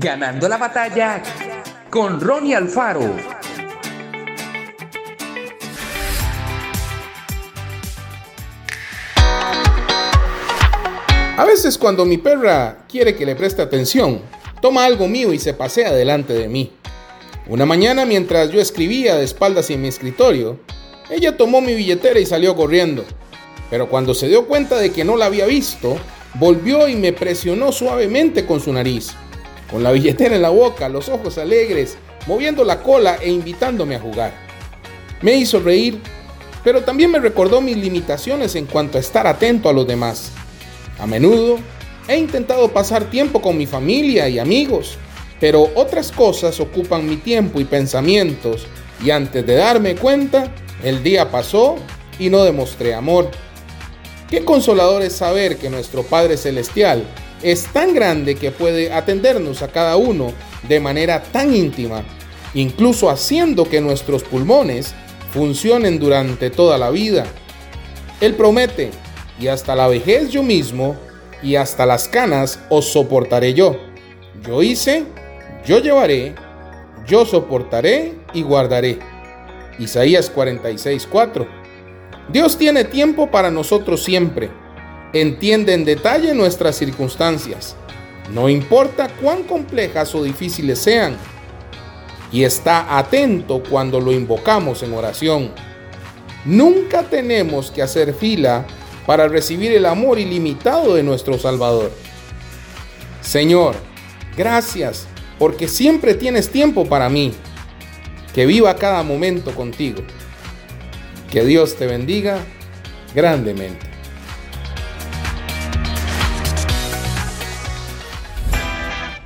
Ganando la batalla con Ronnie Alfaro. A veces cuando mi perra quiere que le preste atención, toma algo mío y se pasea delante de mí. Una mañana mientras yo escribía de espaldas en mi escritorio, ella tomó mi billetera y salió corriendo. Pero cuando se dio cuenta de que no la había visto, volvió y me presionó suavemente con su nariz, con la billetera en la boca, los ojos alegres, moviendo la cola e invitándome a jugar. Me hizo reír, pero también me recordó mis limitaciones en cuanto a estar atento a los demás. A menudo he intentado pasar tiempo con mi familia y amigos, pero otras cosas ocupan mi tiempo y pensamientos y antes de darme cuenta, el día pasó y no demostré amor. Qué consolador es saber que nuestro Padre Celestial es tan grande que puede atendernos a cada uno de manera tan íntima, incluso haciendo que nuestros pulmones funcionen durante toda la vida. Él promete y hasta la vejez yo mismo, y hasta las canas os soportaré yo. Yo hice, yo llevaré, yo soportaré y guardaré. Isaías 46:4. Dios tiene tiempo para nosotros siempre. Entiende en detalle nuestras circunstancias. No importa cuán complejas o difíciles sean. Y está atento cuando lo invocamos en oración. Nunca tenemos que hacer fila para recibir el amor ilimitado de nuestro Salvador. Señor, gracias porque siempre tienes tiempo para mí. Que viva cada momento contigo. Que Dios te bendiga grandemente.